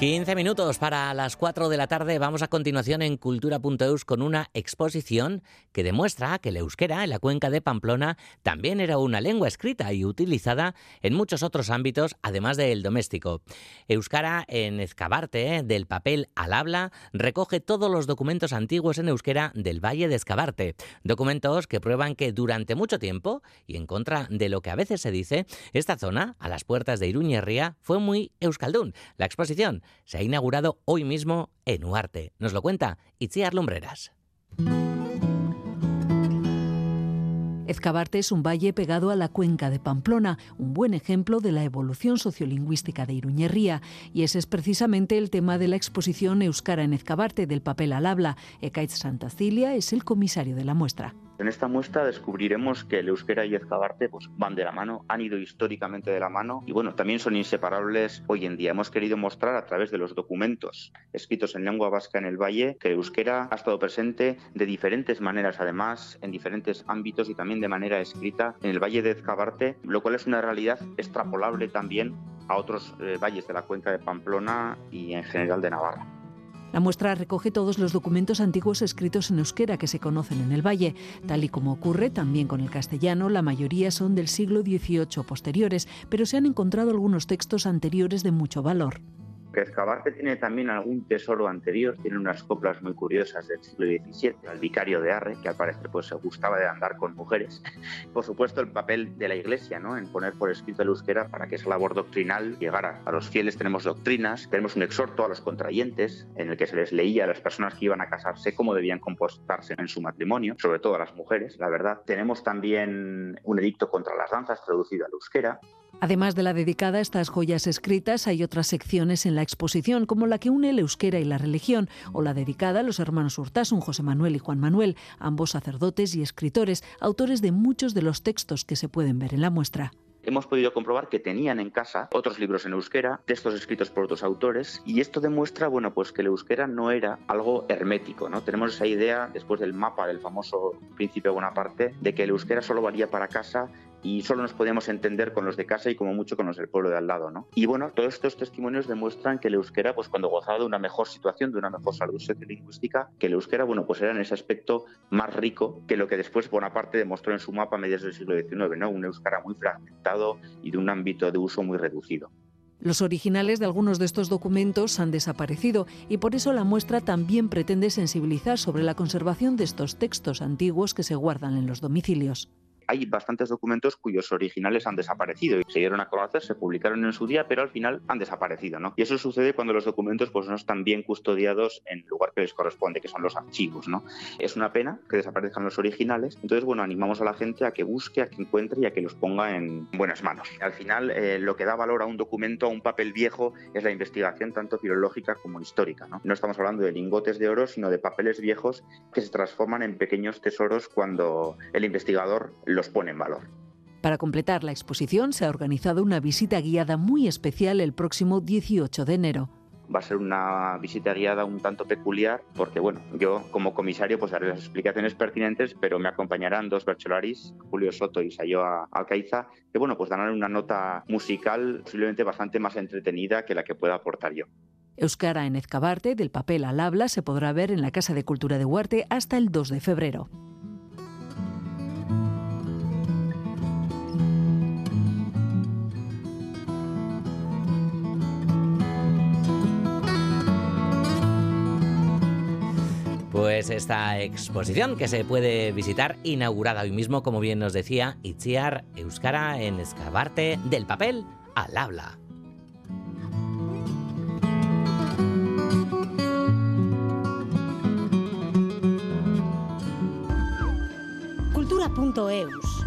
15 minutos para las 4 de la tarde. Vamos a continuación en cultura.eus con una exposición que demuestra que el euskera en la cuenca de Pamplona también era una lengua escrita y utilizada en muchos otros ámbitos, además del doméstico. Euskara en Escabarte, del papel al habla, recoge todos los documentos antiguos en euskera del Valle de Escabarte. Documentos que prueban que durante mucho tiempo, y en contra de lo que a veces se dice, esta zona, a las puertas de Iruñerría, fue muy euskaldún. La exposición se ha inaugurado hoy mismo en Uarte. Nos lo cuenta Itziar Lumbreras. Ezcabarte es un valle pegado a la cuenca de Pamplona, un buen ejemplo de la evolución sociolingüística de Iruñerría, y ese es precisamente el tema de la exposición Euskara en Ezcabarte del papel al habla. Ekaitz Santacilia es el comisario de la muestra. En esta muestra descubriremos que el euskera y Ezcabarte pues, van de la mano, han ido históricamente de la mano y bueno, también son inseparables hoy en día. Hemos querido mostrar a través de los documentos escritos en lengua vasca en el Valle que el euskera ha estado presente de diferentes maneras además, en diferentes ámbitos y también de manera escrita en el Valle de Ezcabarte, lo cual es una realidad extrapolable también a otros eh, valles de la cuenca de Pamplona y en general de Navarra. La muestra recoge todos los documentos antiguos escritos en euskera que se conocen en el valle. Tal y como ocurre también con el castellano, la mayoría son del siglo XVIII posteriores, pero se han encontrado algunos textos anteriores de mucho valor que Escabarte tiene también algún tesoro anterior, tiene unas coplas muy curiosas del siglo XVII, el vicario de Arre, que al parecer pues, se gustaba de andar con mujeres. Por supuesto, el papel de la Iglesia ¿no? en poner por escrito el euskera para que esa labor doctrinal llegara a los fieles. Tenemos doctrinas, tenemos un exhorto a los contrayentes en el que se les leía a las personas que iban a casarse cómo debían comportarse en su matrimonio, sobre todo a las mujeres, la verdad. Tenemos también un edicto contra las danzas traducido al euskera. Además de la dedicada a estas joyas escritas, hay otras secciones en la exposición, como la que une el euskera y la religión, o la dedicada a los hermanos Urtasun, José Manuel y Juan Manuel, ambos sacerdotes y escritores, autores de muchos de los textos que se pueden ver en la muestra hemos podido comprobar que tenían en casa otros libros en euskera, textos escritos por otros autores, y esto demuestra, bueno, pues que el euskera no era algo hermético, ¿no? Tenemos esa idea, después del mapa del famoso Príncipe Bonaparte, de que el euskera solo valía para casa y solo nos podíamos entender con los de casa y como mucho con los del pueblo de al lado, ¿no? Y bueno, todos estos testimonios demuestran que el euskera, pues cuando gozaba de una mejor situación, de una mejor salud sociolingüística, que el euskera, bueno, pues era en ese aspecto más rico que lo que después Bonaparte demostró en su mapa a mediados del siglo XIX, ¿no? Un euskera muy fragmentado y de un ámbito de uso muy reducido. Los originales de algunos de estos documentos han desaparecido y por eso la muestra también pretende sensibilizar sobre la conservación de estos textos antiguos que se guardan en los domicilios hay bastantes documentos cuyos originales han desaparecido y se dieron a conocer, se publicaron en su día, pero al final han desaparecido, ¿no? Y eso sucede cuando los documentos pues no están bien custodiados en el lugar que les corresponde, que son los archivos, ¿no? Es una pena que desaparezcan los originales, entonces, bueno, animamos a la gente a que busque, a que encuentre y a que los ponga en buenas manos. Al final, eh, lo que da valor a un documento, a un papel viejo, es la investigación tanto filológica como histórica, ¿no? No estamos hablando de lingotes de oro, sino de papeles viejos que se transforman en pequeños tesoros cuando el investigador los pone en valor. Para completar la exposición se ha organizado una visita guiada muy especial el próximo 18 de enero va a ser una visita guiada un tanto peculiar porque, bueno, yo como comisario pues haré las explicaciones pertinentes, pero me acompañarán dos bercholaris, Julio Soto y Sayoa Alcaiza, que, bueno, pues darán una nota musical posiblemente bastante más entretenida que la que pueda aportar yo. Euskara en Ezcabarte, del papel al habla, se podrá ver en la Casa de Cultura de Huarte hasta el 2 de febrero. Pues esta exposición que se puede visitar, inaugurada hoy mismo, como bien nos decía, Itziar Euskara en Escabarte del papel al habla. Cultura.eus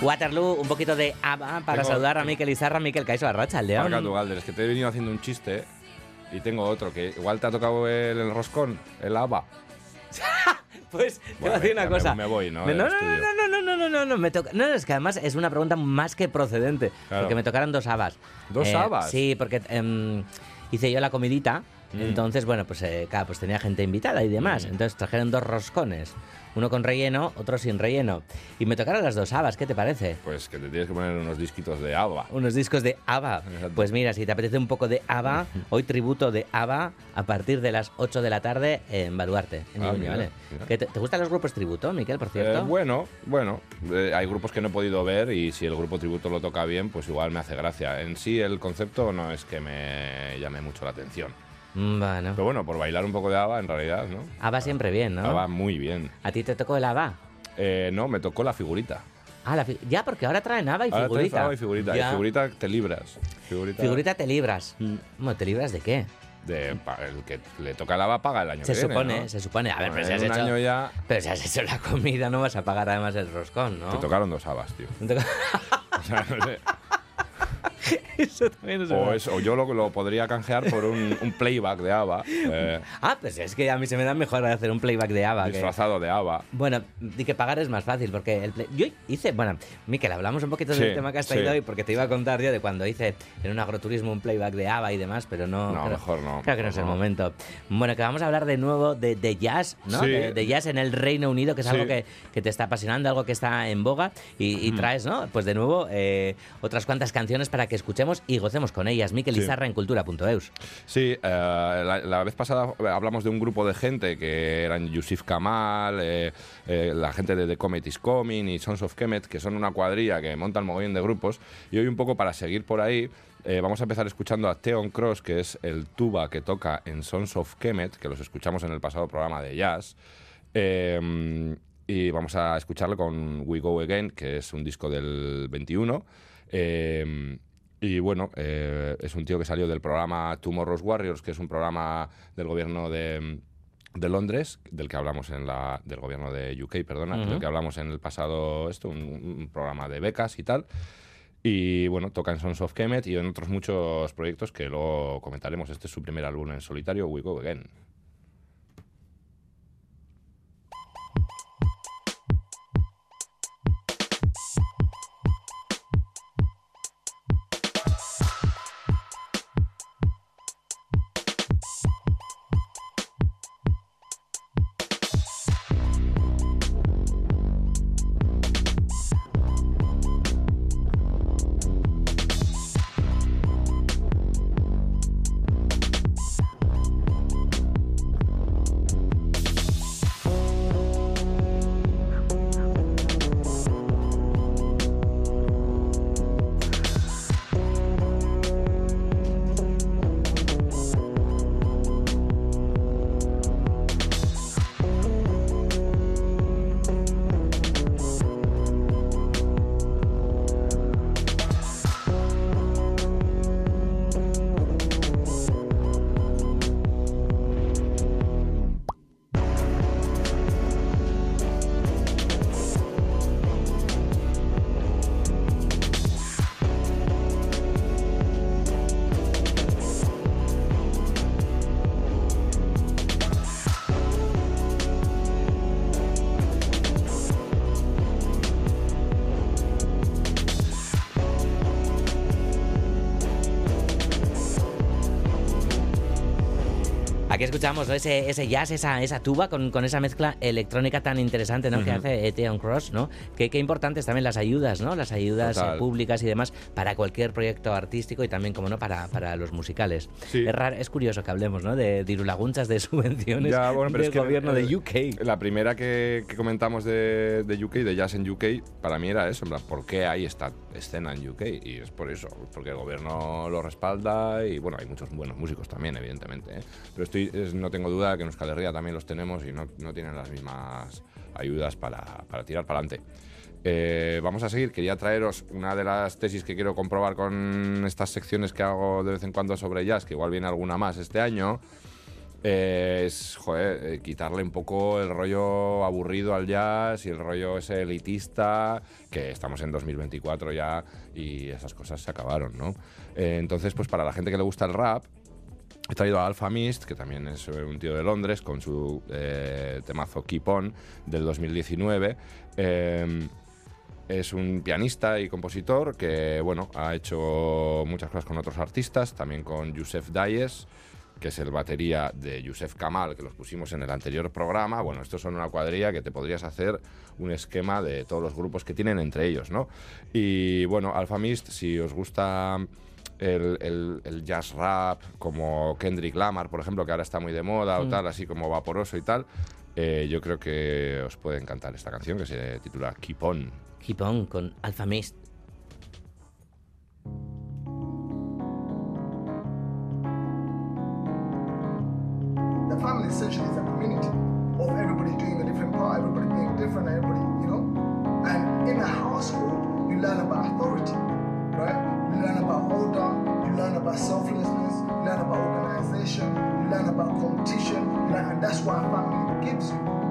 Waterloo, un poquito de ABBA para Tengo- saludar a Miquel Izarra, Miquel Caiso Arracha, el León. Tu Galder, es que te he venido haciendo un chiste y tengo otro que igual te ha tocado el, el roscón, el ABA. Pues te voy a decir una cosa. me voy, ¿no? No, no, no, no, no, no, no, no, no, no, me toca. No, es que además es una pregunta más que procedente. Porque me tocaron dos habas. ¿Dos Eh, habas? Sí, porque em, hice yo la comidita Mm. Entonces, bueno, pues, eh, claro, pues tenía gente invitada y demás. Mm. Entonces trajeron dos roscones. Uno con relleno, otro sin relleno. Y me tocaron las dos habas, ¿qué te parece? Pues que te tienes que poner unos disquitos de ABBA. Unos discos de ABBA. Pues mira, si te apetece un poco de ABBA, hoy tributo de ABBA a partir de las 8 de la tarde en Baluarte, en Ah, Iruña, mira, ¿vale? mira. ¿Qué te, te gustan los grupos tributo, Miquel, por cierto? Eh, bueno, bueno, eh, hay grupos que no he podido ver y si el grupo tributo lo toca bien, pues igual me hace gracia. En sí el concepto no es que me llame mucho la atención. Mm, Bueno. Pero bueno, por bailar un poco de ABBA en realidad, ¿no? ABBA siempre bien, ¿no? ABBA muy bien. ¿A ti te tocó el ABBA? Eh, no, me tocó la figurita. Ah, la fi- ya, porque ahora traen ABBA y Ahora traes figurita. ABBA y figurita. Ya. Y figurita te libras. Figurita, Figurita te libras. Bueno, ¿te libras de qué? de el que le toca el ABBA paga el año Se que viene, supone, ¿no? se supone. A ver, pero si has hecho, año ya pero si has hecho la comida no vas a pagar además el roscón, ¿no? te tocaron dos habas, tío. O sea, no sé. Eso también es O, verdad. es- o yo lo, lo podría canjear por un, un playback de ABBA, eh, Ah, pues es que a mí se me da mejor hacer un playback de ABBA. que- disfrazado de ABBA. Bueno, di que pagar es más fácil, porque el play- yo hice, bueno, Miquel, hablamos un poquito del Sí, tema que has sí. traído hoy, porque te iba a contar yo de cuando hice en un agroturismo un playback de ABBA y demás, pero no... No, creo- mejor no, Creo que no es el no. momento. Bueno, que vamos a hablar de nuevo de, de jazz, ¿no? Sí. De, de jazz en el Reino Unido, que es Sí. algo que, que te está apasionando, algo que está en boga, y, y Mm. traes, ¿no? Pues de nuevo, eh, otras cuantas canciones para que escuchemos y gocemos con ellas. Miquel Sí. Izarra en cultura.eus. Sí, eh, la, la vez pasada hablamos de un grupo de gente que eran Yusuf Kamal, eh, eh, la gente de The Comet is Coming y Sons of Kemet, que son una cuadrilla que montan mogollón de grupos. Y hoy un poco para seguir por ahí, eh, vamos a empezar escuchando a Theon Cross, que es el tuba que toca en Sons of Kemet, que los escuchamos en el pasado programa de jazz. Eh, y vamos a escucharlo con We Go Again, que es un disco del 21. Eh, y bueno, eh, es un tío que salió del programa Tomorrow's Warriors, que es un programa del gobierno de, de Londres, del que hablamos en la. del gobierno de UK, perdona, del que hablamos en el pasado esto, un, un programa de becas y tal. Y bueno, toca en Sons of Kemet y en otros muchos proyectos que luego comentaremos. Este es su primer álbum en solitario, We Go Again. Aquí escuchamos ¿no? ese, ese jazz, esa, esa tuba con, con esa mezcla electrónica tan interesante ¿no? que hace Eteon Cross, ¿no? Qué, qué importantes también las ayudas, ¿no? Las ayudas eh, Total. públicas y demás para cualquier proyecto artístico y también, como no, para, para los musicales. Es, raro- es curioso que hablemos, ¿no? De dirulagunchas de subvenciones Ya, bueno, pero del es que gobierno el- de UK. La primera que, que comentamos de, de UK, de jazz en UK, para mí era eso, en plan, ¿por qué hay esta escena en UK? Y es por eso, porque el gobierno lo respalda y bueno, hay muchos buenos músicos también, evidentemente. ¿eh? Pero estoy, no tengo duda que en Euskal Herria también los tenemos y no, no tienen las mismas ayudas para, para tirar para adelante. Eh, vamos a seguir. Quería traeros una de las tesis que quiero comprobar con estas secciones que hago de vez en cuando sobre jazz, que igual viene alguna más este año. Eh, es joder, eh, quitarle un poco el rollo aburrido al jazz y el rollo ese elitista, que estamos en 2024 ya y esas cosas se acabaron, ¿no? Entonces, pues para la gente que le gusta el rap, he traído a Alpha Mist, que también es eh, un tío de Londres, con su eh, temazo Keep On del 2019. Eh, es un pianista y compositor que, bueno, ha hecho muchas cosas con otros artistas, también con Yusef Dayes, que es el batería de Yusef Kamal, que los pusimos en el anterior programa. Bueno, estos son una cuadrilla que te podrías hacer un esquema de todos los grupos que tienen entre ellos, ¿no? Y bueno, Alpha Mist, si os gusta el, el- el jazz rap, como Kendrick Lamar, por ejemplo, que ahora está muy de moda o Mm. tal, así como vaporoso y tal, eh, yo creo que os puede encantar esta canción que se titula Keep On. Keep On con Alpha Mist. The family essentially is a community of everybody doing a different part, everybody being different, everybody, you know. And in a household, you learn about authority, right? You learn about order, you learn about selflessness, you learn about organization, you learn about competition, learn, and that's what a family gives you.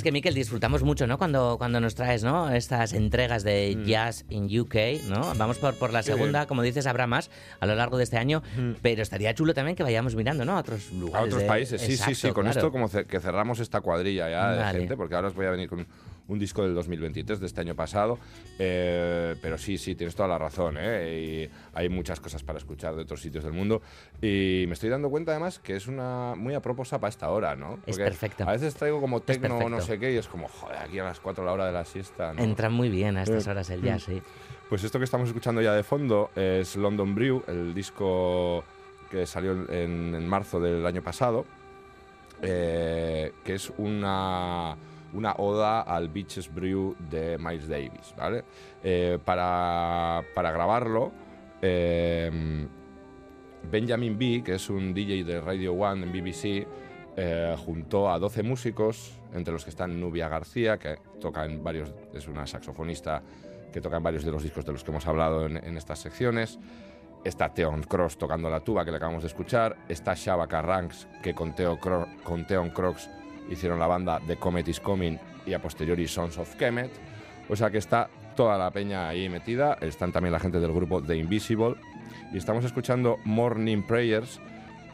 Es que, Miquel, disfrutamos mucho, ¿no? Cuando, cuando nos traes, ¿no? Estas entregas de Mm. Jazz in UK, ¿no? Vamos por, por la segunda, como dices, habrá más a lo largo de este año, pero estaría chulo también que vayamos mirando, ¿no? A otros lugares. A otros de- países, sí, sí, sí. Exacto, Con claro. esto como que cerramos esta cuadrilla ya de Vale. gente, porque ahora os voy a venir con un disco del 2023, de este año pasado. eh, pero sí, sí, tienes toda la razón. ¿eh? Y hay muchas cosas para escuchar de otros sitios del mundo. Y me estoy dando cuenta además que es una muy aproposa para esta hora, ¿no? Es Porque perfecto. A veces traigo como tecno o no sé qué y es como, joder, aquí a las 4 la hora de la siesta. ¿no? Entra muy bien a estas Eh, horas el jazz, mm. sí. Pues esto que estamos escuchando ya de fondo es London Brew, el disco que salió en, en marzo del año pasado, eh, que es una, una oda al Beaches Brew de Miles Davis, ¿vale? Eh, para, para grabarlo, eh, Benjamin B., que es un DJ de Radio One en BBC, eh, juntó a 12 músicos, entre los que están Nubia García, que toca en varios, es una saxofonista que toca en varios de los discos de los que hemos hablado en, estas secciones. Está Theon Cross tocando la tuba, que le acabamos de escuchar. Está Shabaka Ranks, que con Theon Cross hicieron la banda The Comet is Coming y a posteriori Sons of Kemet. O sea que está toda la peña ahí metida. Están también la gente del grupo The Invisible. Y estamos escuchando Morning Prayers,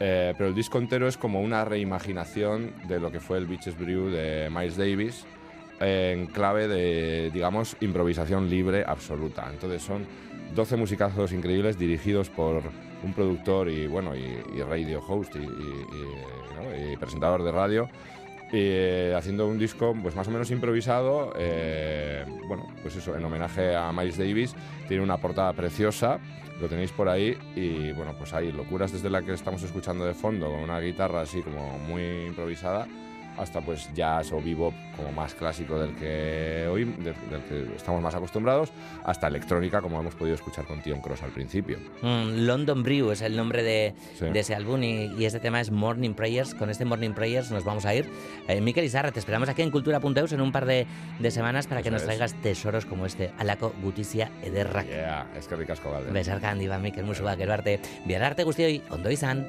eh, pero el disco entero es como una reimaginación de lo que fue el Beaches Brew de Miles Davis en clave de, digamos, improvisación libre absoluta. Entonces son 12 musicazos increíbles dirigidos por un productor y, bueno, y, y radio host y- y, ¿no? y presentador de radio. Y, eh, haciendo un disco pues más o menos improvisado, eh, bueno, pues eso, en homenaje a Miles Davis, tiene una portada preciosa, lo tenéis por ahí y bueno, pues hay locuras desde la que estamos escuchando de fondo, con una guitarra así como muy improvisada, hasta pues jazz o bebop como más clásico del que hoy del, del que estamos más acostumbrados hasta electrónica como hemos podido escuchar con Tion Cross al principio mm, London Brew es el nombre de, sí. de ese álbum y, y, este tema es Morning Prayers con este Morning Prayers nos vamos a ir eh, Miquel Izarra te esperamos aquí en Cultura.eus en un par de, de semanas para Eso que nos es. traigas tesoros como este Alako Gutizia Ederrak yeah, es que ricasco galde Besarkan Iván Miquel Musuak yeah. arte biararte guztioi ondo izan